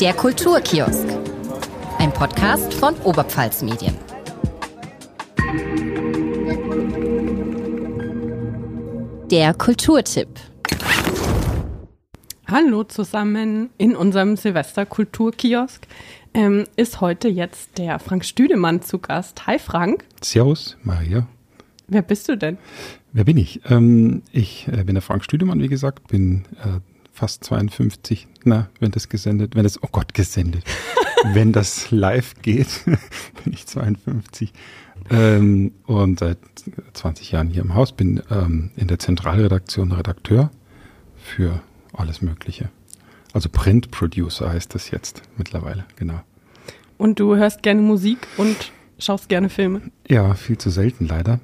Der Kulturkiosk. Ein Podcast von Oberpfalz Medien. Der Kulturtipp. Hallo zusammen in unserem Silvester-Kulturkiosk. Ähm, ist heute jetzt der Frank Stüdemann zu Gast. Hi Frank. Servus, Maria. Wer bist du denn? Wer bin ich? Ähm, ich äh, bin der Frank Stüdemann, wie gesagt, bin äh, fast 52. Na, wenn das gesendet, wenn das, oh Gott, gesendet. wenn das live geht, bin ich 52. Ähm, und seit 20 Jahren hier im Haus, bin ähm, in der Zentralredaktion Redakteur für alles Mögliche. Also Print Producer heißt das jetzt mittlerweile, genau. Und du hörst gerne Musik und schaust gerne Filme? Ja, viel zu selten leider.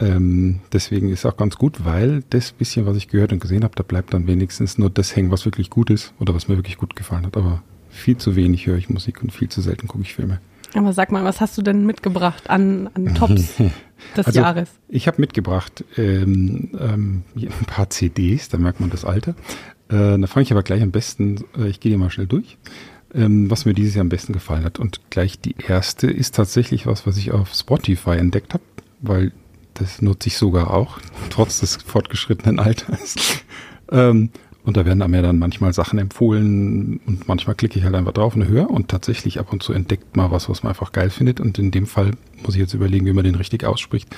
Ähm, deswegen ist auch ganz gut, weil das bisschen, was ich gehört und gesehen habe, da bleibt dann wenigstens nur das hängen, was wirklich gut ist oder was mir wirklich gut gefallen hat. Aber viel zu wenig höre ich Musik und viel zu selten gucke ich Filme. Aber sag mal, was hast du denn mitgebracht an, an Tops des also, Jahres? Ich habe mitgebracht ähm, ähm, ein paar CDs, da merkt man das Alter. Äh, da fange ich aber gleich am besten, äh, ich gehe die mal schnell durch, ähm, was mir dieses Jahr am besten gefallen hat. Und gleich die erste ist tatsächlich was, was ich auf Spotify entdeckt habe, weil das nutze ich sogar auch, trotz des fortgeschrittenen Alters. ähm, und da werden mir dann manchmal Sachen empfohlen und manchmal klicke ich halt einfach drauf und höre und tatsächlich ab und zu entdeckt mal was, was man einfach geil findet. Und in dem Fall muss ich jetzt überlegen, wie man den richtig ausspricht.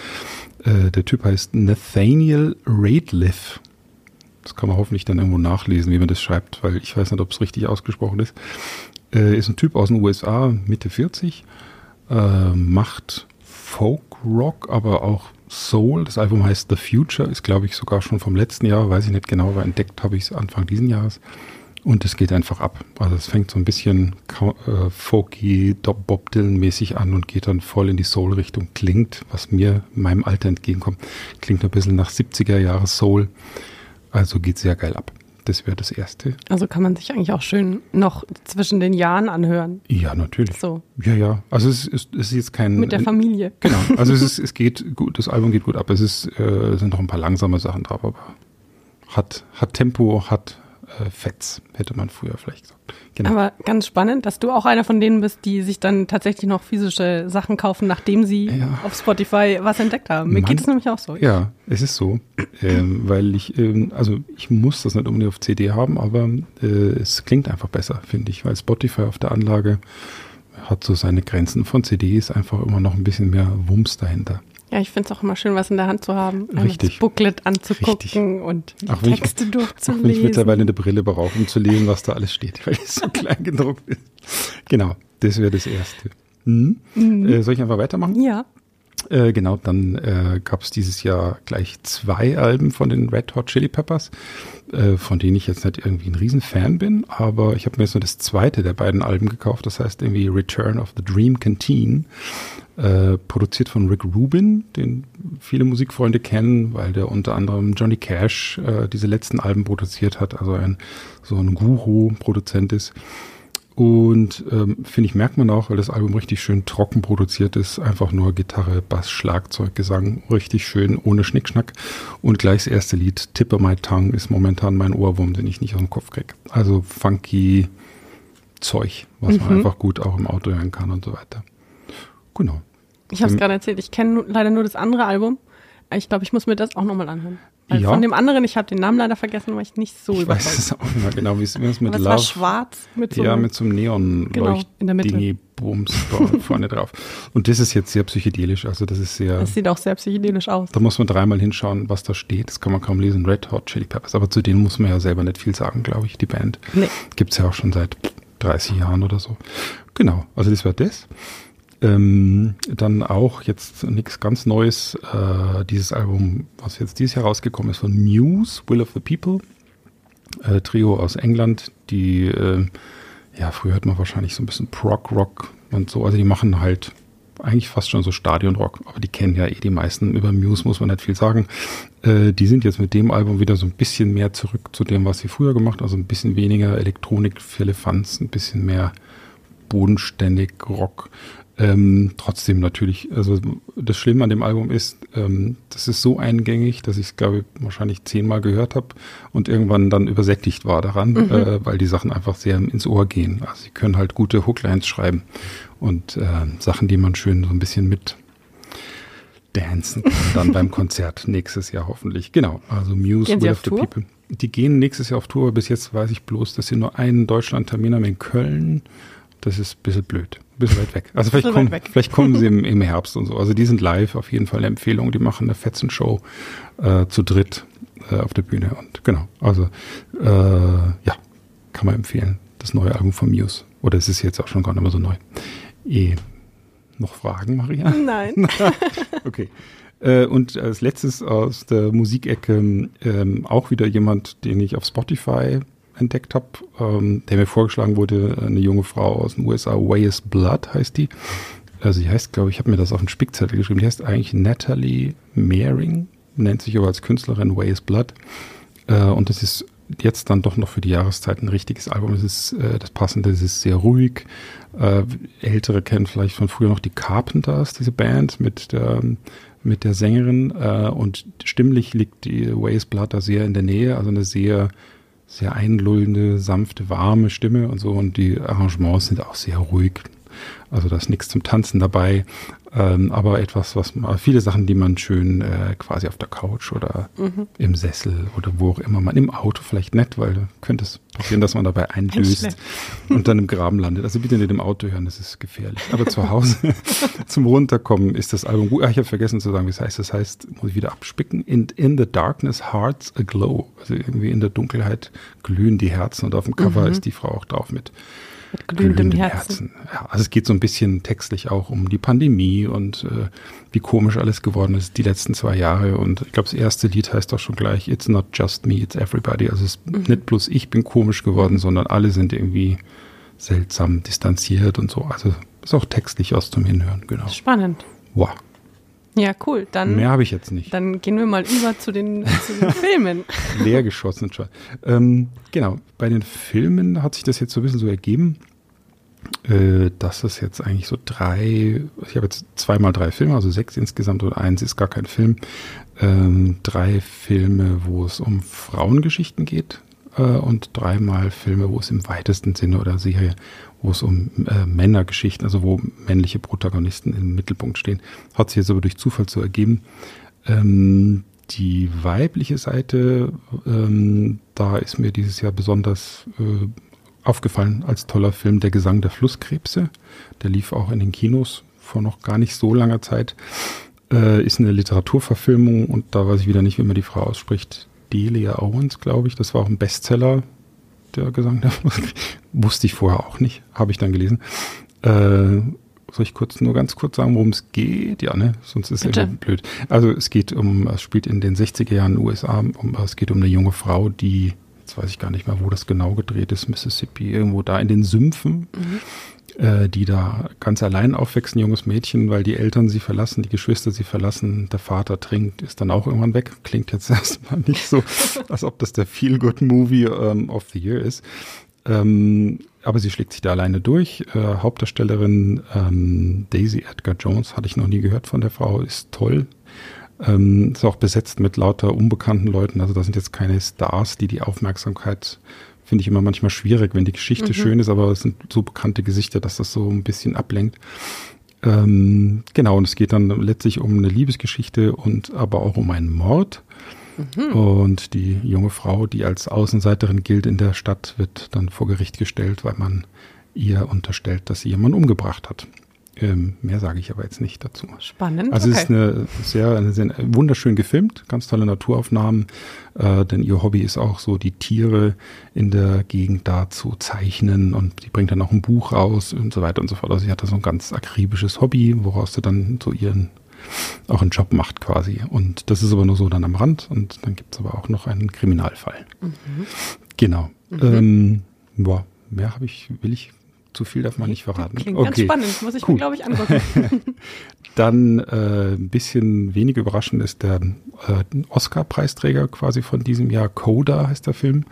Äh, der Typ heißt Nathaniel Radliff. Das kann man hoffentlich dann irgendwo nachlesen, wie man das schreibt, weil ich weiß nicht, ob es richtig ausgesprochen ist. Äh, ist ein Typ aus den USA, Mitte 40, äh, macht Folk Rock, aber auch Soul. Das Album heißt The Future, ist glaube ich sogar schon vom letzten Jahr, weiß ich nicht genau, aber entdeckt habe ich es Anfang diesen Jahres. Und es geht einfach ab. Also es fängt so ein bisschen äh, folky, Bob Dylan-mäßig an und geht dann voll in die Soul-Richtung. Klingt, was mir meinem Alter entgegenkommt, klingt ein bisschen nach 70er Jahre Soul. Also geht sehr geil ab. Das wäre das Erste. Also kann man sich eigentlich auch schön noch zwischen den Jahren anhören. Ja, natürlich. So. Ja, ja. Also es ist, es ist jetzt kein. Mit der Familie. Genau. Also es ist, es geht gut, das Album geht gut ab. Es ist, äh, sind noch ein paar langsame Sachen drauf, aber hat, hat Tempo, hat äh, Fetz, hätte man früher vielleicht gesagt. Genau. Aber ganz spannend, dass du auch einer von denen bist, die sich dann tatsächlich noch physische Sachen kaufen, nachdem sie ja. auf Spotify was entdeckt haben. Mir geht es nämlich auch so. Ja, es ist so, ähm, weil ich, ähm, also ich muss das nicht unbedingt auf CD haben, aber äh, es klingt einfach besser, finde ich, weil Spotify auf der Anlage hat so seine Grenzen von CDs einfach immer noch ein bisschen mehr Wumms dahinter. Ja, ich finde es auch immer schön, was in der Hand zu haben. Richtig. Das Booklet anzugucken Richtig. und die auch Texte ich, durchzulesen. Auch wenn ich mittlerweile eine Brille brauche, um zu lesen, was da alles steht, weil es so klein gedruckt ist. Genau, das wäre das Erste. Hm? Mhm. Äh, soll ich einfach weitermachen? Ja. Äh, genau, dann äh, gab es dieses Jahr gleich zwei Alben von den Red Hot Chili Peppers, äh, von denen ich jetzt nicht irgendwie ein Riesenfan bin, aber ich habe mir jetzt nur das zweite der beiden Alben gekauft, das heißt irgendwie Return of the Dream Canteen, äh, produziert von Rick Rubin, den viele Musikfreunde kennen, weil der unter anderem Johnny Cash äh, diese letzten Alben produziert hat, also ein so ein Guru-Produzent ist. Und ähm, finde ich, merkt man auch, weil das Album richtig schön trocken produziert ist. Einfach nur Gitarre, Bass, Schlagzeug, Gesang. Richtig schön, ohne Schnickschnack. Und gleich das erste Lied, Tipper My Tongue, ist momentan mein Ohrwurm, den ich nicht aus dem Kopf kriege. Also funky Zeug, was mhm. man einfach gut auch im Auto hören kann und so weiter. Genau. Ich habe es ähm, gerade erzählt, ich kenne leider nur das andere Album. Ich glaube, ich muss mir das auch nochmal anhören. Weil ja. Von dem anderen, ich habe den Namen leider vergessen, weil ich nicht so ich überzeugt. Ich weiß es auch nicht mehr genau, wie es mit Aber Love. war schwarz mit so Ja, mit so einem neon genau, dingi bums vorne drauf. Und das ist jetzt sehr psychedelisch, also das ist sehr... Das sieht auch sehr psychedelisch aus. Da muss man dreimal hinschauen, was da steht. Das kann man kaum lesen. Red Hot Chili Peppers. Aber zu denen muss man ja selber nicht viel sagen, glaube ich, die Band. Nee. Gibt's ja auch schon seit 30 Jahren oder so. Genau, also das war das. Ähm, dann auch jetzt nichts ganz Neues, äh, dieses Album, was jetzt dieses Jahr rausgekommen ist, von Muse, Will of the People, äh, Trio aus England, die, äh, ja, früher hört man wahrscheinlich so ein bisschen Prog-Rock und so, also die machen halt eigentlich fast schon so Stadionrock, aber die kennen ja eh die meisten. Über Muse muss man nicht viel sagen. Äh, die sind jetzt mit dem Album wieder so ein bisschen mehr zurück zu dem, was sie früher gemacht, also ein bisschen weniger Elektronik für Elefanz, ein bisschen mehr bodenständig Rock. Ähm, trotzdem natürlich, also das Schlimme an dem Album ist, ähm, das ist so eingängig, dass ich es, glaube ich, wahrscheinlich zehnmal gehört habe und irgendwann dann übersättigt war daran, mhm. äh, weil die Sachen einfach sehr ins Ohr gehen. Also sie können halt gute Hooklines schreiben und äh, Sachen, die man schön so ein bisschen mit dancen kann dann beim Konzert nächstes Jahr hoffentlich. Genau, also Muse Will of the Tour? People. Die gehen nächstes Jahr auf Tour. Bis jetzt weiß ich bloß, dass sie nur einen Deutschland-Termin haben in Köln. Das ist ein bisschen blöd bisschen weit weg. Also vielleicht, kommen, vielleicht kommen sie im, im, Herbst und so. Also die sind live, auf jeden Fall eine Empfehlung. Die machen eine Fetzen-Show äh, zu dritt äh, auf der Bühne. Und genau, also äh, ja, kann man empfehlen. Das neue Album von Muse. Oder ist es jetzt auch schon gar nicht mehr so neu? Eh, noch Fragen, Maria? Nein. okay. Äh, und als letztes aus der Musikecke ähm, auch wieder jemand, den ich auf Spotify entdeckt habe, ähm, der mir vorgeschlagen wurde, eine junge Frau aus den USA, Way's Blood heißt die. Also sie heißt, glaube ich, ich habe mir das auf den Spickzettel geschrieben, die heißt eigentlich Natalie Mehring, nennt sich aber als Künstlerin Way's Blood. Äh, und das ist jetzt dann doch noch für die Jahreszeit ein richtiges Album. Es ist äh, das Passende, es ist sehr ruhig. Äh, Ältere kennen vielleicht von früher noch die Carpenters, diese Band mit der mit der Sängerin äh, und stimmlich liegt die Ways Blood da sehr in der Nähe, also eine sehr sehr einlullende, sanfte, warme Stimme und so. Und die Arrangements sind auch sehr ruhig. Also da ist nichts zum Tanzen dabei. Ähm, aber etwas, was viele Sachen, die man schön äh, quasi auf der Couch oder mhm. im Sessel oder wo auch immer man im Auto vielleicht nett, weil könnte es passieren, dass man dabei eindöst und dann im Graben landet. Also bitte nicht im Auto hören, das ist gefährlich. Aber zu Hause zum Runterkommen ist das Album gut. Ah, ich habe vergessen zu sagen, wie es heißt. Das heißt, muss ich wieder abspicken. In, in the darkness hearts aglow. Also irgendwie in der Dunkelheit glühen die Herzen und auf dem Cover mhm. ist die Frau auch drauf mit mit glühendem Herzen. Herzen. Ja, also es geht so ein bisschen textlich auch um die Pandemie und äh, wie komisch alles geworden ist die letzten zwei Jahre. Und ich glaube, das erste Lied heißt auch schon gleich, It's not just me, it's everybody. Also es ist mhm. nicht bloß ich bin komisch geworden, sondern alle sind irgendwie seltsam distanziert und so. Also ist auch textlich was zum Hinhören, genau. Spannend. Wow. Ja, cool. Dann, Mehr habe ich jetzt nicht. Dann gehen wir mal über zu den, zu den Filmen. Leer geschossen schon. Ähm, genau, bei den Filmen hat sich das jetzt so ein bisschen so ergeben, äh, dass es jetzt eigentlich so drei, ich habe jetzt zweimal drei Filme, also sechs insgesamt oder eins ist gar kein Film. Ähm, drei Filme, wo es um Frauengeschichten geht äh, und dreimal Filme, wo es im weitesten Sinne oder Serie wo es um äh, Männergeschichten, also wo männliche Protagonisten im Mittelpunkt stehen. Hat sich jetzt aber durch Zufall so ergeben. Ähm, die weibliche Seite, ähm, da ist mir dieses Jahr besonders äh, aufgefallen als toller Film Der Gesang der Flusskrebse. Der lief auch in den Kinos vor noch gar nicht so langer Zeit. Äh, ist eine Literaturverfilmung und da weiß ich wieder nicht, wie man die Frau ausspricht. Delia Owens, glaube ich. Das war auch ein Bestseller der Gesang der Wusste ich vorher auch nicht, habe ich dann gelesen. Äh, soll ich kurz nur ganz kurz sagen, worum es geht? Ja, ne? Sonst ist es irgendwie blöd. Also es geht um, es spielt in den 60er Jahren in den USA, um, es geht um eine junge Frau, die, jetzt weiß ich gar nicht mehr, wo das genau gedreht ist, Mississippi, irgendwo da in den Sümpfen. Mhm äh, die da ganz allein aufwächst, ein junges Mädchen, weil die Eltern sie verlassen, die Geschwister sie verlassen, der Vater trinkt, ist dann auch irgendwann weg. Klingt jetzt erstmal nicht so, als ob das der Feel-Good-Movie ähm, of the Year ist. Ähm, aber sie schlägt sich da alleine durch. Äh, Hauptdarstellerin ähm, Daisy Edgar Jones, hatte ich noch nie gehört von der Frau, ist toll. Ähm, ist auch besetzt mit lauter unbekannten Leuten. Also da sind jetzt keine Stars, die die Aufmerksamkeit finde ich immer manchmal schwierig, wenn die Geschichte mhm. schön ist, aber es sind so bekannte Gesichter, dass das so ein bisschen ablenkt. Ähm, genau, und es geht dann letztlich um eine Liebesgeschichte und aber auch um einen Mord. Mhm. Und die junge Frau, die als Außenseiterin gilt in der Stadt, wird dann vor Gericht gestellt, weil man ihr unterstellt, dass sie jemanden umgebracht hat. Ähm, mehr sage ich aber jetzt nicht dazu. Spannend. Also okay. es ist eine sehr, eine sehr wunderschön gefilmt, ganz tolle Naturaufnahmen, äh, denn ihr Hobby ist auch so, die Tiere in der Gegend da zu zeichnen und die bringt dann auch ein Buch raus und so weiter und so fort. Also sie hat da so ein ganz akribisches Hobby, woraus sie dann so ihren auch einen Job macht quasi. Und das ist aber nur so dann am Rand und dann gibt es aber auch noch einen Kriminalfall. Mhm. Genau. Mhm. Ähm, boah, mehr habe ich, will ich zu viel darf man nicht verraten. Klingt okay. ganz spannend, muss ich cool. mir, glaube ich, angucken. Dann äh, ein bisschen wenig überraschend ist der äh, Oscar-Preisträger quasi von diesem Jahr, Coda heißt der Film.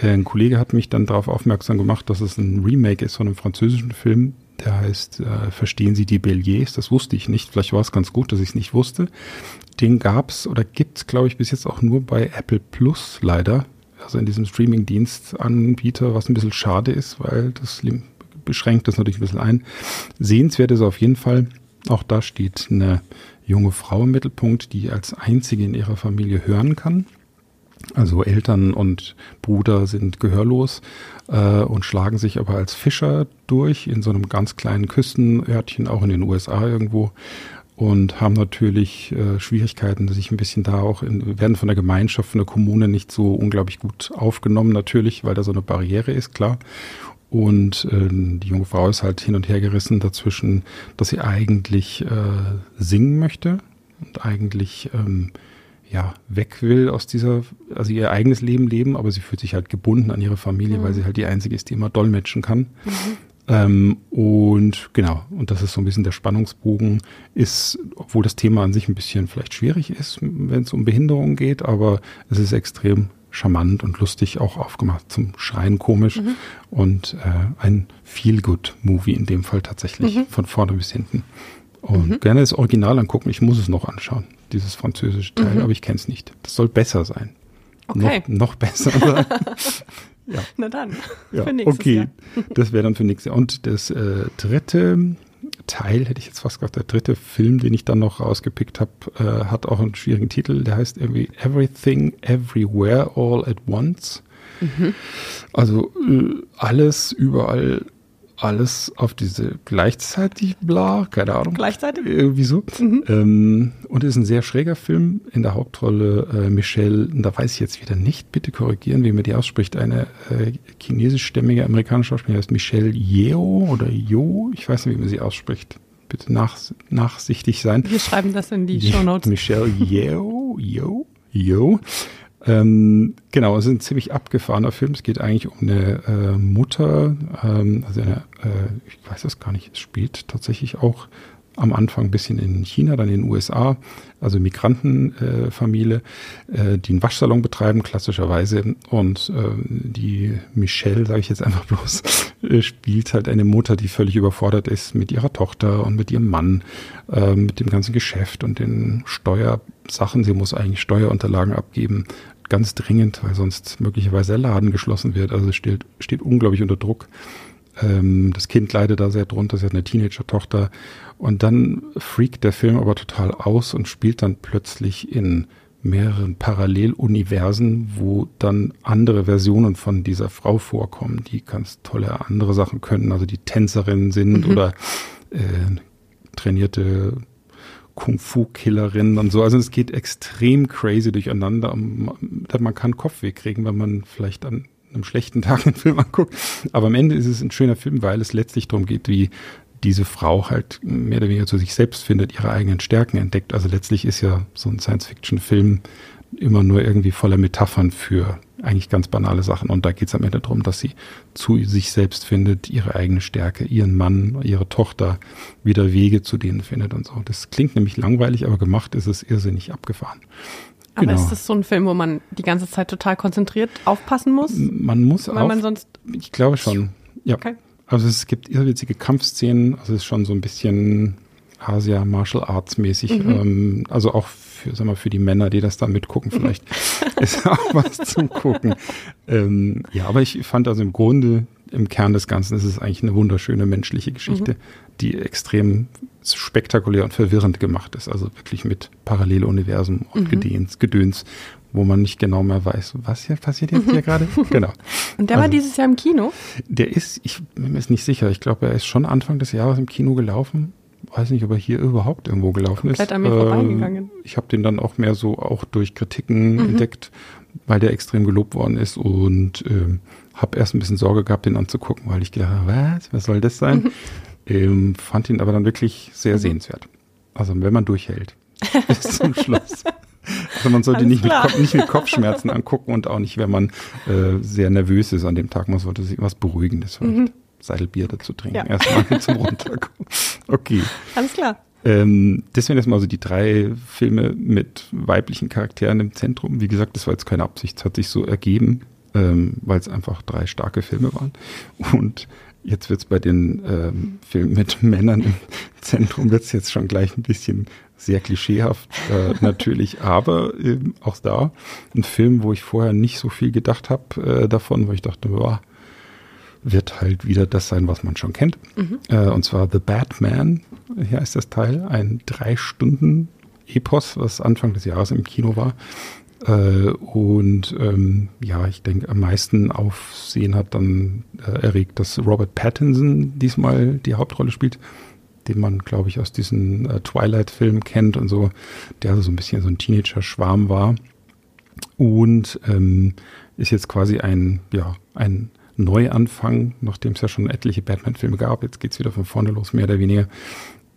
Äh, ein Kollege hat mich dann darauf aufmerksam gemacht, dass es ein Remake ist von einem französischen Film, Der heißt äh, Verstehen Sie die Belliers? Das wusste ich nicht. Vielleicht war es ganz gut, dass ich es nicht wusste. Den gab's oder gibt's, glaube ich, bis jetzt auch nur bei Apple Plus leider. Also in diesem Streaming-Dienst-Anbieter, was ein bisschen schade ist, weil das beschränkt das natürlich ein bisschen ein. Sehenswert ist auf jeden Fall, auch da steht eine junge Frau im Mittelpunkt, die als einzige in ihrer Familie hören kann. Also Eltern und Bruder sind gehörlos äh, und schlagen sich aber als Fischer durch in so einem ganz kleinen Küstenörtchen, auch in den USA irgendwo und haben natürlich äh, Schwierigkeiten, sich ein bisschen da auch in, werden von der Gemeinschaft, von der Kommune nicht so unglaublich gut aufgenommen, natürlich, weil da so eine Barriere ist, klar. Und äh, die junge Frau ist halt hin und her gerissen dazwischen, dass sie eigentlich äh, singen möchte und eigentlich ähm, ja weg will aus dieser, also ihr eigenes Leben leben, aber sie fühlt sich halt gebunden an ihre Familie, mhm. weil sie halt die einzige ist, die immer dolmetschen kann. Mhm. Ähm, und genau, und das ist so ein bisschen der Spannungsbogen, ist, obwohl das Thema an sich ein bisschen vielleicht schwierig ist, wenn es um Behinderung geht, aber es ist extrem charmant und lustig auch aufgemacht, zum Schreien komisch mhm. und äh, ein Feel-Good-Movie in dem Fall tatsächlich mhm. von vorne bis hinten. Und mhm. gerne das Original angucken, ich muss es noch anschauen, dieses französische Teil, mhm. aber ich kenne es nicht. Das soll besser sein. Okay. Noch, noch besser sein. Ja. Na dann. Ja, okay. Jahr. Das wäre dann für nächstes Jahr. Und das äh, dritte Teil, hätte ich jetzt fast gesagt, der dritte Film, den ich dann noch rausgepickt habe, äh, hat auch einen schwierigen Titel. Der heißt irgendwie Everything, Everywhere, All at Once. Mhm. Also äh, alles, überall alles auf diese gleichzeitig bla, keine Ahnung. Gleichzeitig? Irgendwie so. Mhm. Ähm, und es ist ein sehr schräger Film. In der Hauptrolle äh, Michelle, da weiß ich jetzt wieder nicht, bitte korrigieren, wie man die ausspricht, eine äh, chinesischstämmige amerikanische Schauspielerin heißt Michelle Yeo oder Yo, ich weiß nicht, wie man sie ausspricht. Bitte nach, nachsichtig sein. Wir schreiben das in die Show Notes. Michelle Yeo, Yo, Yo. Ähm, genau, es ist ein ziemlich abgefahrener Film. Es geht eigentlich um eine äh, Mutter, ähm, also eine, äh, ich weiß das gar nicht, es spielt tatsächlich auch am Anfang ein bisschen in China, dann in den USA, also Migrantenfamilie, äh, äh, die einen Waschsalon betreiben, klassischerweise. Und äh, die Michelle, sage ich jetzt einfach bloß, äh, spielt halt eine Mutter, die völlig überfordert ist mit ihrer Tochter und mit ihrem Mann, äh, mit dem ganzen Geschäft und den Steuersachen. Sie muss eigentlich Steuerunterlagen abgeben, ganz dringend, weil sonst möglicherweise der Laden geschlossen wird. Also steht, steht unglaublich unter Druck. Ähm, das Kind leidet da sehr drunter, sie hat eine Teenager-Tochter. Und dann freakt der Film aber total aus und spielt dann plötzlich in mehreren Paralleluniversen, wo dann andere Versionen von dieser Frau vorkommen, die ganz tolle andere Sachen können, also die Tänzerinnen sind mhm. oder äh, trainierte Kung-Fu-Killerinnen und so. Also es geht extrem crazy durcheinander. Man kann Kopfweh kriegen, wenn man vielleicht an einem schlechten Tag einen Film anguckt. Aber am Ende ist es ein schöner Film, weil es letztlich darum geht, wie diese Frau halt mehr oder weniger zu sich selbst findet, ihre eigenen Stärken entdeckt. Also letztlich ist ja so ein Science-Fiction-Film immer nur irgendwie voller Metaphern für eigentlich ganz banale Sachen. Und da geht es am Ende darum, dass sie zu sich selbst findet, ihre eigene Stärke, ihren Mann, ihre Tochter, wieder Wege zu denen findet und so. Das klingt nämlich langweilig, aber gemacht ist es irrsinnig abgefahren. Aber genau. ist das so ein Film, wo man die ganze Zeit total konzentriert aufpassen muss? Man muss weil man sonst. Ich glaube schon. Ja. Okay. Also es gibt irrwitzige Kampfszenen. Also es ist schon so ein bisschen Asia Martial Arts mäßig. Mhm. Ähm, also auch für, sag mal, für die Männer, die das da mitgucken, vielleicht ist auch was zum Gucken. Ähm, ja, aber ich fand also im Grunde im Kern des Ganzen ist es eigentlich eine wunderschöne menschliche Geschichte, mhm. Die extrem spektakulär und verwirrend gemacht ist. Also wirklich mit Paralleluniversen und mhm. Gedöns, Gedöns, wo man nicht genau mehr weiß, was hier passiert jetzt hier gerade. Genau. Und der also, war dieses Jahr im Kino? Der ist, ich bin mir jetzt nicht sicher. Ich glaube, er ist schon Anfang des Jahres im Kino gelaufen. Weiß nicht, ob er hier überhaupt irgendwo gelaufen Komplett ist. An mir äh, vorbeigegangen. Ich habe den dann auch mehr so auch durch Kritiken mhm. entdeckt, weil der extrem gelobt worden ist und ähm, habe erst ein bisschen Sorge gehabt, den anzugucken, weil ich gedacht habe, was, was soll das sein? Ähm, fand ihn aber dann wirklich sehr mhm. sehenswert. Also wenn man durchhält bis zum Schluss. Also man sollte nicht mit, nicht mit, Kopfschmerzen angucken und auch nicht, wenn man äh, sehr nervös ist an dem Tag. Man sollte sich was Beruhigendes vielleicht mhm. Seidelbier dazu trinken. Ja. Erstmal zum Runterkommen. Okay. Alles klar. Ähm, deswegen erstmal so die drei Filme mit weiblichen Charakteren im Zentrum. Wie gesagt, das war jetzt keine Absicht, es hat sich so ergeben. ähm, weil es einfach drei starke Filme waren. Und jetzt wird es bei den ähm, Filmen mit Männern im Zentrum wird es jetzt schon gleich ein bisschen sehr klischeehaft äh, natürlich, aber ähm, auch da ein Film, wo ich vorher nicht so viel gedacht habe äh, davon, wo ich dachte, boah, wird halt wieder das sein, was man schon kennt. Mhm. Äh, und zwar The Batman, hier heißt das Teil, ein drei Stunden Epos, was Anfang des Jahres im Kino war. Äh, und ähm, ja, ich denke, am meisten Aufsehen hat dann äh, erregt, dass Robert Pattinson diesmal die Hauptrolle spielt, den man, glaube ich, aus diesen äh, Twilight-Filmen kennt und so, der so ein bisschen so ein Teenager-Schwarm war. Und ähm, ist jetzt quasi ein, ja, ein Neuanfang, nachdem es ja schon etliche Batman-Filme gab. Jetzt geht's wieder von vorne los, mehr oder weniger.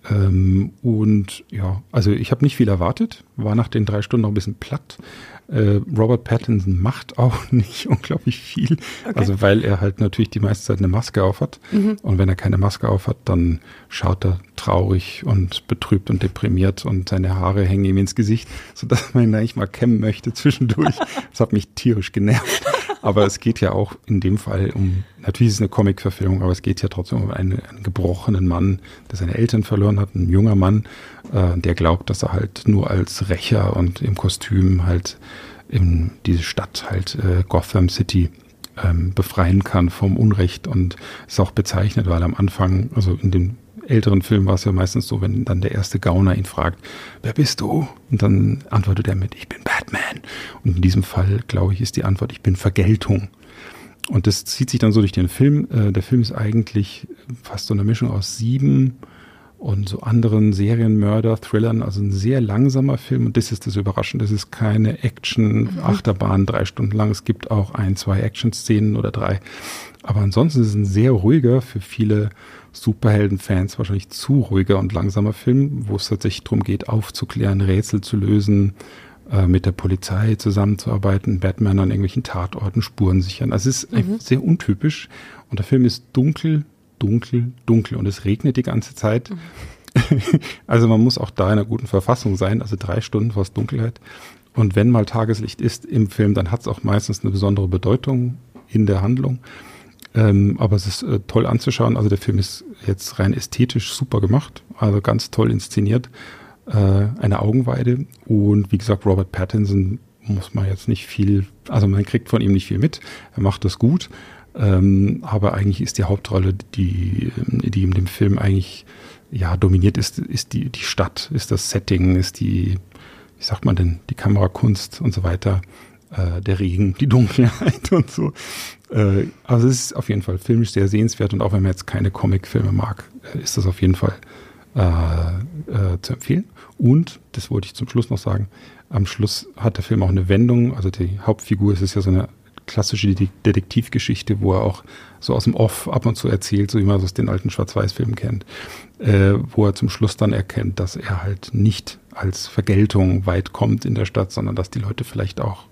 Ähm, und ja, also ich habe nicht viel erwartet, war nach den drei Stunden noch ein bisschen platt. Äh, Robert Pattinson macht auch nicht unglaublich viel, okay. also weil er halt natürlich die meiste Zeit eine Maske auf hat. Mhm. Und wenn er keine Maske auf hat, dann schaut er traurig und betrübt und deprimiert und seine Haare hängen ihm ins Gesicht, sodass man ihn eigentlich mal kämmen möchte zwischendurch. das hat mich tierisch genervt. Aber es geht ja auch in dem Fall um, natürlich ist es eine Comic-Verfilmung, aber es geht ja trotzdem um einen, einen, gebrochenen Mann, der seine Eltern verloren hat, ein junger Mann, äh, der glaubt, dass er halt nur als Rächer und im Kostüm halt in diese Stadt halt äh, Gotham City ähm, befreien kann vom Unrecht und ist auch bezeichnet, weil am Anfang, also in dem älteren Filmen war es ja meistens so, wenn dann der erste Gauner ihn fragt, wer bist du? Und dann antwortet er mit, ich bin Batman. Und in diesem Fall, glaube ich, ist die Antwort, ich bin Vergeltung. Und das zieht sich dann so durch den Film. Äh, der Film ist eigentlich fast so eine Mischung aus sieben und so anderen Serienmörder, Thrillern, also ein sehr langsamer Film. Und das ist das Überraschende. Das ist keine Action-Achterbahn drei Stunden lang. Es gibt auch ein, zwei Action-Szenen oder drei. Aber ansonsten ist es ein sehr ruhiger, für viele Superhelden-Fans wahrscheinlich zu ruhiger und langsamer Film, wo es tatsächlich darum geht, aufzuklären, Rätsel zu lösen, äh, mit der Polizei zusammenzuarbeiten, Batman an irgendwelchen Tatorten, Spuren sichern. Also es ist mhm. sehr untypisch und der Film ist dunkel, dunkel, dunkel und es regnet die ganze Zeit. Mhm. also man muss auch da in einer guten Verfassung sein, also drei Stunden vor Dunkelheit. Und wenn mal Tageslicht ist im Film, dann hat es auch meistens eine besondere Bedeutung in der Handlung. Ähm, aber es ist äh, toll anzuschauen. Also der Film ist jetzt rein ästhetisch super gemacht, also ganz toll inszeniert. Äh, eine Augenweide. Und wie gesagt, Robert Pattinson muss man jetzt nicht viel, also man kriegt von ihm nicht viel mit. Er macht das gut. Ähm, aber eigentlich ist die Hauptrolle, die, die in dem Film eigentlich ja dominiert ist, ist die, die Stadt, ist das Setting, ist die, wie sagt man denn, die Kamerakunst und so weiter äh, der Regen, die Dunkelheit und so. Äh, also es ist auf jeden Fall filmisch sehr sehenswert und auch wenn man jetzt keine Comicfilme mag, äh, ist das auf jeden Fall äh, äh, zu empfehlen. Und, das wollte ich zum Schluss noch sagen, am Schluss hat der Film auch eine Wendung. Also die Hauptfigur ist es ja so eine klassische Detektivgeschichte, wo er auch so aus dem Off ab und zu erzählt, so wie man es aus den alten Schwarz-Weiß-Filmen kennt, äh, wo er zum Schluss dann erkennt, dass er halt nicht als Vergeltung weit kommt in der Stadt, sondern dass die Leute vielleicht auch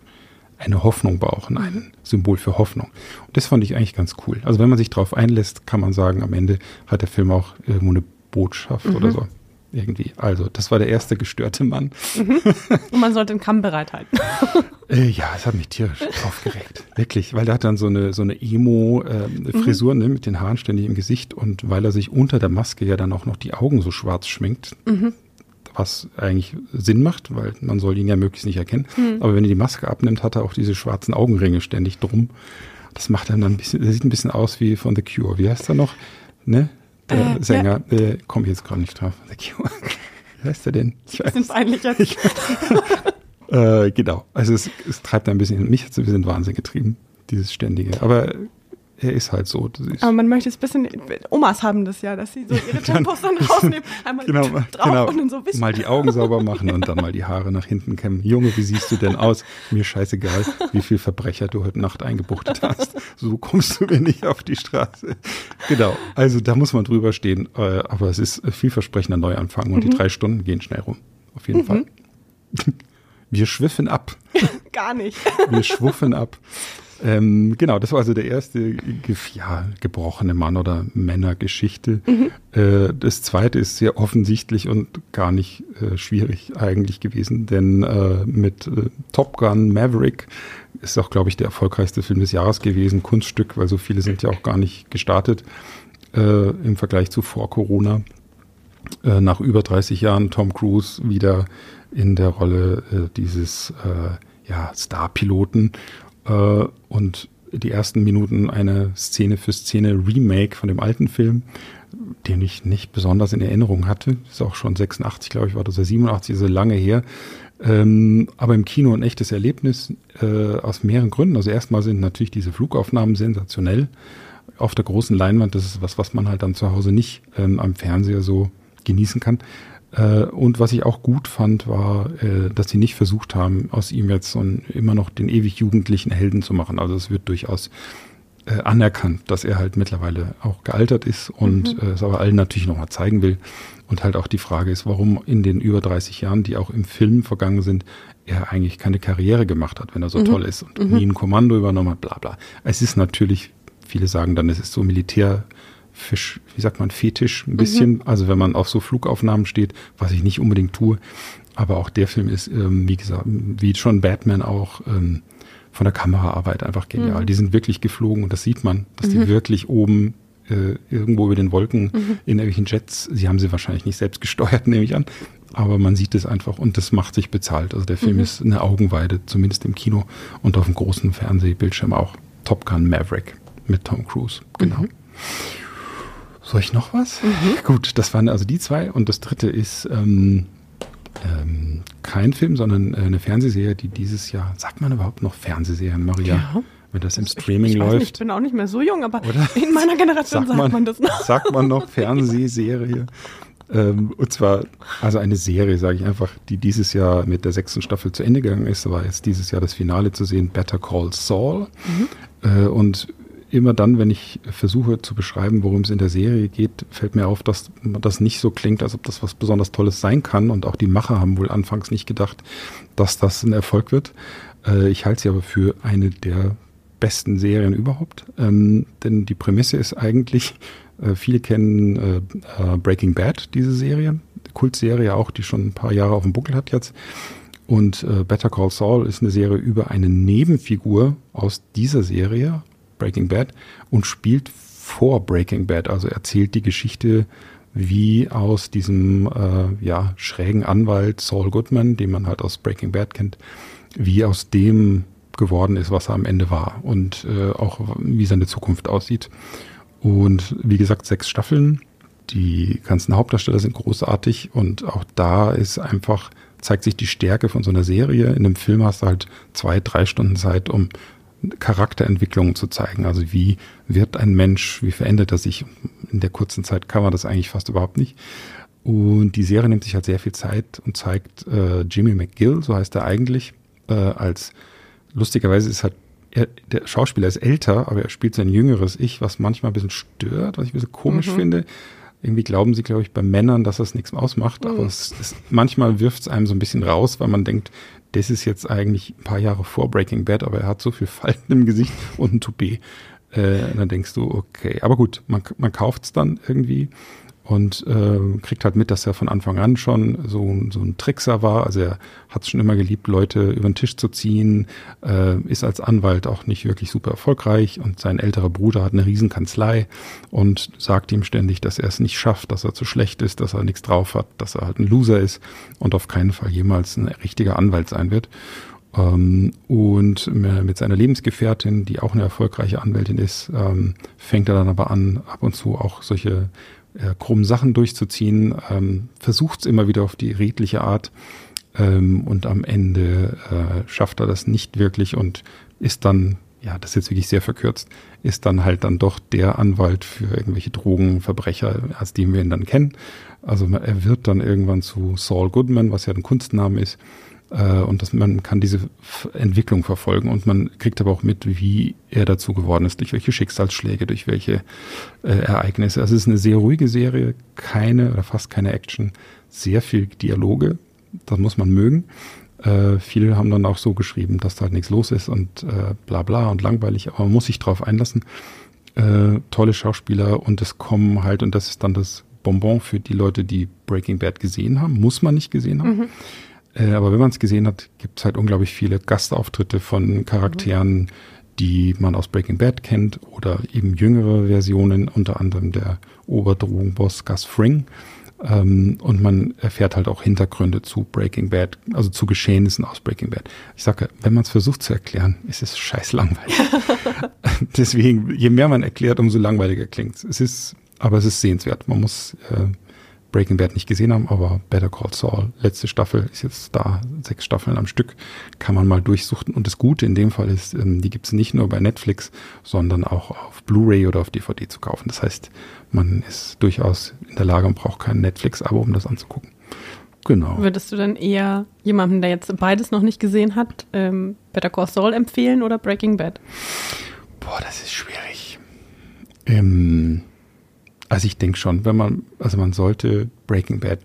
eine Hoffnung brauchen, ein Symbol für Hoffnung. Und das fand ich eigentlich ganz cool. Also wenn man sich darauf einlässt, kann man sagen, am Ende hat der Film auch irgendwo eine Botschaft mhm. oder so. Irgendwie. Also, das war der erste gestörte Mann. Mhm. Und man sollte den Kamm bereithalten. äh, ja, es hat mich tierisch aufgeregt. Wirklich. Weil der hat dann so eine, so eine Emo-Frisur, äh, mhm. ne, mit den Haaren ständig im Gesicht. Und weil er sich unter der Maske ja dann auch noch die Augen so schwarz schminkt, mhm was eigentlich Sinn macht, weil man soll ihn ja möglichst nicht erkennen. Mhm. Aber wenn er die Maske abnimmt, hat er auch diese schwarzen Augenringe ständig drum. Das macht dann ein bisschen, das sieht ein bisschen aus wie von The Cure. Wie heißt er noch? Ne? Der äh, Sänger, ja. äh, komme ich jetzt gerade nicht drauf. The Cure. Wie heißt er denn? Ich weiß. peinlich jetzt. äh, genau. Also es, es treibt ein bisschen, mich hat es ein bisschen Wahnsinn getrieben, dieses ständige. Aber er ist halt so. Ist Aber man möchte es ein bisschen, Omas haben das ja, dass sie so ihre Tempos dann rausnehmen, einmal genau, drauf genau, und dann so wissen. Mal die Augen sauber machen und dann mal die Haare nach hinten kämmen. Junge, wie siehst du denn aus? Mir scheißegal, wie viel Verbrecher du heute Nacht eingebuchtet hast. So kommst du mir nicht auf die Straße. Genau, also da muss man drüber stehen. Äh, aber es ist vielversprechender Neuanfang und mhm. die drei Stunden gehen schnell rum. Auf jeden mhm. Fall. Wir schwiffen ab. Gar nicht. Wir schwuffen ab. Ähm, genau, das war also der erste ja, gebrochene Mann- oder Männergeschichte. Mhm. Äh, das zweite ist sehr offensichtlich und gar nicht äh, schwierig eigentlich gewesen, denn äh, mit äh, Top Gun Maverick ist auch, glaube ich, der erfolgreichste Film des Jahres gewesen. Kunststück, weil so viele sind ja auch gar nicht gestartet äh, im Vergleich zu vor Corona. Äh, nach über 30 Jahren Tom Cruise wieder in der Rolle dieses ja, Star-Piloten äh, und die ersten Minuten eine Szene für Szene Remake von dem alten Film, den ich nicht besonders in Erinnerung hatte. Ist auch schon 86, glaube ich, war das, oder 87, so lange her. Ähm, aber im Kino ein echtes Erlebnis äh, aus mehreren Gründen. Also erstmal sind natürlich diese Flugaufnahmen sensationell. Auf der großen Leinwand, das ist was, was man halt dann zu Hause nicht ähm, am Fernseher so genießen kann. Äh, und was ich auch gut fand, war, äh, dass sie nicht versucht haben, aus ihm jetzt so einen, immer noch den ewig jugendlichen Helden zu machen. Also es wird durchaus äh, anerkannt, dass er halt mittlerweile auch gealtert ist und mhm. es aber allen natürlich nochmal zeigen will. Und halt auch die Frage ist, warum in den über 30 Jahren, die auch im Film vergangen sind, er eigentlich keine Karriere gemacht hat, wenn er so mhm. toll ist und mhm. nie ein Kommando übernommen hat, bla bla. Es ist natürlich, viele sagen dann, es ist so Militär Fisch, wie sagt man, Fetisch ein bisschen. Mhm. Also wenn man auf so Flugaufnahmen steht, was ich nicht unbedingt tue. Aber auch der Film ist, ähm, wie gesagt, wie schon Batman auch ähm, von der Kameraarbeit einfach genial. Mhm. Die sind wirklich geflogen und das sieht man, dass mhm. die wirklich oben äh, irgendwo über den Wolken mhm. in irgendwelchen Jets, sie haben sie wahrscheinlich nicht selbst gesteuert, nehme ich an, aber man sieht es einfach und das macht sich bezahlt. Also der Film mhm. ist eine Augenweide, zumindest im Kino und auf dem großen Fernsehbildschirm auch. Top Gun Maverick mit Tom Cruise, genau. Soll ich noch was? Mhm. Gut, das waren also die zwei. Und das dritte ist ähm, ähm, kein Film, sondern äh, eine Fernsehserie, die dieses Jahr, sagt man überhaupt noch Fernsehserien, Maria? Ja. Wenn das im Streaming ich, ich läuft. Nicht, ich bin auch nicht mehr so jung, aber Oder? in meiner Generation sagt, sagt man, man, das noch. Sagt man noch Fernsehserie? ähm, und zwar, also eine Serie, sage ich einfach, die dieses Jahr mit der sechsten Staffel zu Ende gegangen ist. War jetzt dieses Jahr das Finale zu sehen, Better Call Saul. Mhm. Äh, und immer dann, wenn ich versuche zu beschreiben, worum es in der Serie geht, fällt mir auf, dass das nicht so klingt, als ob das was besonders Tolles sein kann. Und auch die Macher haben wohl anfangs nicht gedacht, dass das ein Erfolg wird. Äh, ich halte sie aber für eine der besten Serien überhaupt. Ähm, denn die Prämisse ist eigentlich, äh, viele kennen äh, Breaking Bad, diese Serie, Kultserie auch, die schon ein paar Jahre auf dem Buckel hat jetzt. Und äh, Better Call Saul ist eine Serie über eine Nebenfigur aus dieser Serie, Breaking Bad und spielt vor Breaking Bad, also erzählt die Geschichte wie aus diesem äh, ja, schrägen Anwalt Saul Goodman, den man halt aus Breaking Bad kennt, wie aus dem geworden ist, was er am Ende war und äh, auch wie seine Zukunft aussieht. Und wie gesagt, sechs Staffeln. Die ganzen Hauptdarsteller sind großartig und auch da ist einfach, zeigt sich die Stärke von so einer Serie. In einem Film hast du halt zwei, drei Stunden Zeit, um Charakterentwicklungen zu zeigen. Also wie wird ein Mensch, wie verändert er sich? In der kurzen Zeit kann man das eigentlich fast überhaupt nicht. Und die Serie nimmt sich halt sehr viel Zeit und zeigt äh, Jimmy McGill, so heißt er eigentlich, äh, als lustigerweise ist halt er, der Schauspieler ist älter, aber er spielt sein jüngeres Ich, was manchmal ein bisschen stört, was ich ein bisschen komisch mhm. finde. Irgendwie glauben sie, glaube ich, bei Männern, dass das nichts ausmacht, mhm. aber es, es, manchmal wirft es einem so ein bisschen raus, weil man denkt, das ist jetzt eigentlich ein paar Jahre vor Breaking Bad, aber er hat so viel Falten im Gesicht und ein Toupet. Äh, dann denkst du, okay, aber gut, man, man kauft es dann irgendwie und äh, kriegt halt mit, dass er von Anfang an schon so, so ein Trickser war. Also er hat es schon immer geliebt, Leute über den Tisch zu ziehen, äh, ist als Anwalt auch nicht wirklich super erfolgreich und sein älterer Bruder hat eine Riesenkanzlei und sagt ihm ständig, dass er es nicht schafft, dass er zu schlecht ist, dass er nichts drauf hat, dass er halt ein Loser ist und auf keinen Fall jemals ein richtiger Anwalt sein wird. Ähm, und mit seiner Lebensgefährtin, die auch eine erfolgreiche Anwältin ist, ähm, fängt er dann aber an, ab und zu auch solche äh, krummen Sachen durchzuziehen, ähm, versucht es immer wieder auf die redliche Art ähm, und am Ende äh, schafft er das nicht wirklich und ist dann, ja, das ist jetzt wirklich sehr verkürzt, ist dann halt dann doch der Anwalt für irgendwelche Drogenverbrecher, als den wir ihn dann kennen. Also er wird dann irgendwann zu Saul Goodman, was ja ein Kunstname ist, und dass man kann diese Entwicklung verfolgen und man kriegt aber auch mit, wie er dazu geworden ist, durch welche Schicksalsschläge, durch welche äh, Ereignisse. Also es ist eine sehr ruhige Serie, keine oder fast keine Action, sehr viel Dialoge, das muss man mögen. Äh, viele haben dann auch so geschrieben, dass da halt nichts los ist und äh, bla bla und langweilig, aber man muss sich drauf einlassen. Äh, tolle Schauspieler und es kommen halt, und das ist dann das Bonbon für die Leute, die Breaking Bad gesehen haben, muss man nicht gesehen haben. Mhm Äh, aber wenn man es gesehen hat, gibt es halt unglaublich viele Gastauftritte von Charakteren, die man aus Breaking Bad kennt oder eben jüngere Versionen, unter anderem der Oberdrogenboss Gus Fring. Ähm, und man erfährt halt auch Hintergründe zu Breaking Bad, also zu Geschehnissen aus Breaking Bad. Ich sage, wenn man es versucht zu erklären, ist es scheiß langweilig. Deswegen, je mehr man erklärt, umso langweiliger klingt es. Es ist, aber es ist sehenswert. Man muss äh, Breaking Bad nicht gesehen haben, aber Better Call Saul, letzte Staffel ist jetzt da, sechs Staffeln am Stück, kann man mal durchsuchen. Und das Gute in dem Fall ist, ähm, die gibt es nicht nur bei Netflix, sondern auch auf Blu-ray oder auf DVD zu kaufen. Das heißt, man ist durchaus in der Lage und braucht kein Netflix-Abo, um das anzugucken. Genau. Würdest du dann eher jemandem, der jetzt beides noch nicht gesehen hat, ähm, Better Call Saul empfehlen oder Breaking Bad? Boah, das ist schwierig. Ähm, also ich denke schon, wenn man, also man sollte Breaking Bad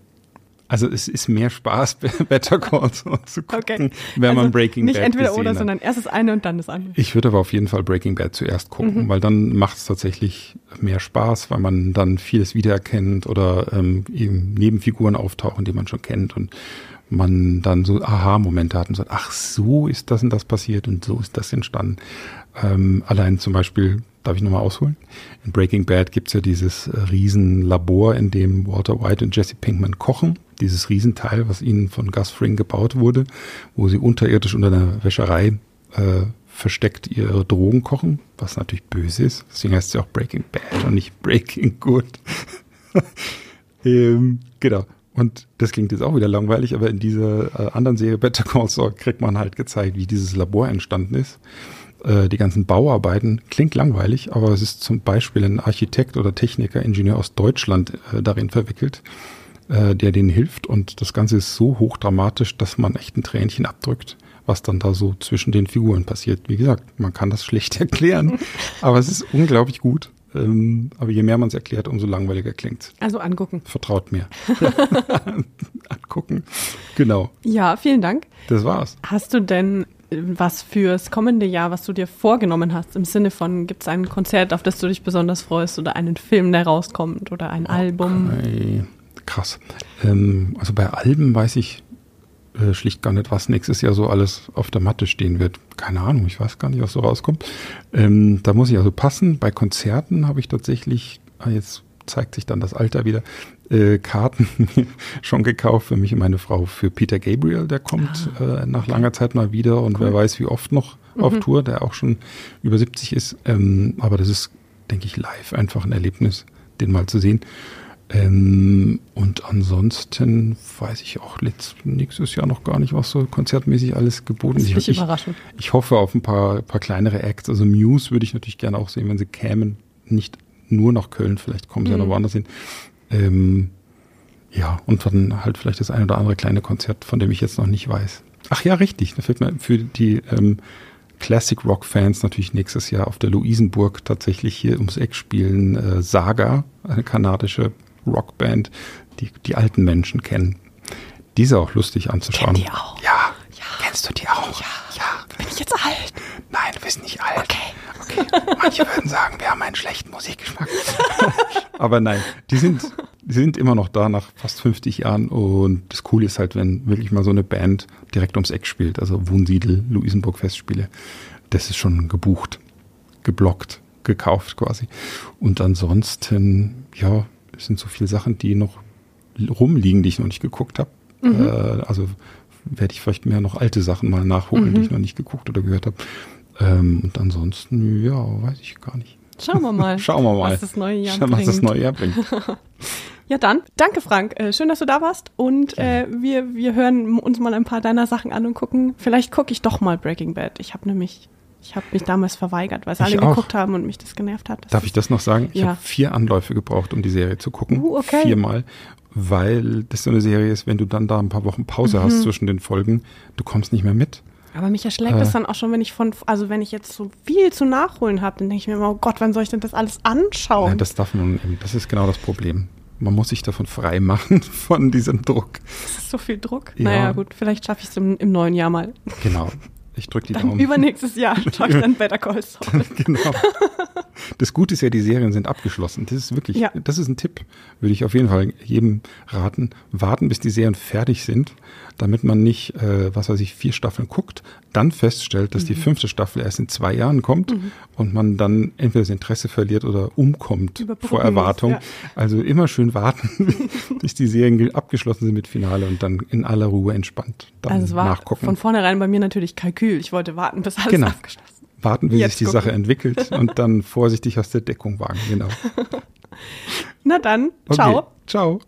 also es ist mehr Spaß, Better Call Saul zu gucken, okay. wenn also man Breaking nicht Bad Nicht entweder oder, hat. sondern erst das eine und dann das andere. Ich würde aber auf jeden Fall Breaking Bad zuerst gucken, mhm. weil dann macht es tatsächlich mehr Spaß, weil man dann vieles wiedererkennt oder ähm, eben Nebenfiguren auftauchen, die man schon kennt und man dann so Aha-Momente hat und sagt, ach so ist das und das passiert und so ist das entstanden. Ähm, allein zum Beispiel Darf ich nochmal ausholen? In Breaking Bad gibt's ja dieses äh, Riesenlabor, in dem Walter White und Jesse Pinkman kochen. Dieses Riesenteil, was ihnen von Gus Fring gebaut wurde, wo sie unterirdisch unter einer Wäscherei äh, versteckt ihre Drogen kochen, was natürlich böse ist. Deswegen heißt es ja auch Breaking Bad und nicht Breaking Good. ähm, genau. Und das klingt jetzt auch wieder langweilig, aber in dieser äh, anderen Serie Better Call Saul kriegt man halt gezeigt, wie dieses Labor entstanden ist äh, die ganzen Bauarbeiten. Klingt langweilig, aber es ist zum Beispiel ein Architekt oder Techniker, Ingenieur aus Deutschland äh, darin verwickelt, äh, der denen hilft. Und das Ganze ist so hochdramatisch, dass man echt ein Tränchen abdrückt, was dann da so zwischen den Figuren passiert. Wie gesagt, man kann das schlecht erklären, aber es ist unglaublich gut. Ähm, aber je mehr man es erklärt, umso langweiliger klingt Also angucken. Vertraut mir. angucken. Genau. Ja, vielen Dank. Das war's. Hast du denn was fürs kommende Jahr, was du dir vorgenommen hast, im Sinne von, gibt es ein Konzert, auf das du dich besonders freust oder einen Film, der rauskommt oder ein okay. Album? Krass. Ähm, also bei Alben weiß ich äh, schlicht gar nicht, was nächstes Jahr so alles auf der Matte stehen wird. Keine Ahnung, ich weiß gar nicht, was so rauskommt. Ähm, da muss ich also passen. Bei Konzerten habe ich tatsächlich, ah, jetzt zeigt sich dann das Alter wieder, äh, Karten schon gekauft für mich und meine Frau für Peter Gabriel, der kommt ah, äh, nach langer Zeit mal wieder und cool. wer weiß wie oft noch mhm. auf Tour, der auch schon über 70 ist. Ähm, aber das ist, denke ich, live einfach ein Erlebnis, den mal zu sehen. Ähm, und ansonsten weiß ich auch letzt, nächstes Jahr noch gar nicht, was so konzertmäßig alles geboten ist. Ich, ich, ich hoffe auf ein paar, paar kleinere Acts. Also Muse würde ich natürlich gerne auch sehen, wenn sie kämen. Nicht nur nach Köln, vielleicht kommen sie mhm. ja noch woanders hin. Ähm, ja, und dann halt vielleicht das ein oder andere kleine Konzert, von dem ich jetzt noch nicht weiß. Ach ja, richtig. Da fällt mir für die ähm, Classic Rock Fans natürlich nächstes Jahr auf der Luisenburg tatsächlich hier ums Eck spielen äh, Saga, eine kanadische Rockband, die die alten Menschen kennen. Diese auch lustig anzuschauen. Kenn die auch? Ja. ja. Kennst du die auch? Ja. ja. Bin ich jetzt alt? Nein, du bist nicht alt. Okay. Okay. Manche würden sagen, wir haben einen schlechten Musikgeschmack. Aber nein, die sind, die sind immer noch da nach fast 50 Jahren. Und das Coole ist halt, wenn wirklich mal so eine Band direkt ums Eck spielt, also Wunsiedel, Luisenburg Festspiele, das ist schon gebucht, geblockt, gekauft quasi. Und ansonsten, ja, es sind so viele Sachen, die noch rumliegen, die ich noch nicht geguckt habe. Mhm. Äh, also werde ich vielleicht mehr noch alte Sachen mal nachholen, mhm. die ich noch nicht geguckt oder gehört habe. Ähm, und ansonsten, ja, weiß ich gar nicht. Schauen wir mal. Schauen wir mal. Was das neue Jahr Schauen, bringt. Was das neue Jahr bringt. ja, dann, danke Frank. Äh, schön, dass du da warst. Und äh, wir, wir hören uns mal ein paar deiner Sachen an und gucken. Vielleicht gucke ich doch mal Breaking Bad. Ich habe nämlich ich habe mich damals verweigert, weil es alle auch. geguckt haben und mich das genervt hat. Das Darf ich das noch sagen? Ich ja. habe vier Anläufe gebraucht, um die Serie zu gucken. Uh, okay. Viermal. Weil das so eine Serie ist, wenn du dann da ein paar Wochen Pause mhm. hast zwischen den Folgen, du kommst nicht mehr mit. Aber mich erschlägt äh, das dann auch schon, wenn ich von, also wenn ich jetzt so viel zu nachholen habe, dann denke ich mir immer, oh Gott, wann soll ich denn das alles anschauen? Nein, das darf man, das ist genau das Problem. Man muss sich davon frei machen, von diesem Druck. Das ist so viel Druck. Ja. Naja, gut, vielleicht schaffe ich es im, im, neuen Jahr mal. Genau. Ich drücke die dann Daumen. Übernächstes Jahr schaue ich dann Better Call Saul. genau. Das Gute ist ja, die Serien sind abgeschlossen. Das ist wirklich, Ja. das ist ein Tipp, würde ich auf jeden Fall jedem raten. Warten, bis die Serien fertig sind, damit man nicht, äh, was weiß ich, vier Staffeln guckt, dann feststellt, dass die Mhm. fünfte Staffel erst in zwei Jahren kommt und man dann entweder das Interesse verliert oder umkommt vor muss, Erwartung. ja. Also immer schön warten, bis die Serien ge- abgeschlossen sind mit Finale und dann in aller Ruhe entspannt dann Also es war nachgucken. von vornherein bei mir natürlich Kalkül. Ich wollte warten, bis alles Genau. abgeschlossen ist. Warten, wie Jetzt sich die gucken. Sache entwickelt und dann vorsichtig aus der Deckung wagen. Genau. Na dann, Okay. ciao. Ciao.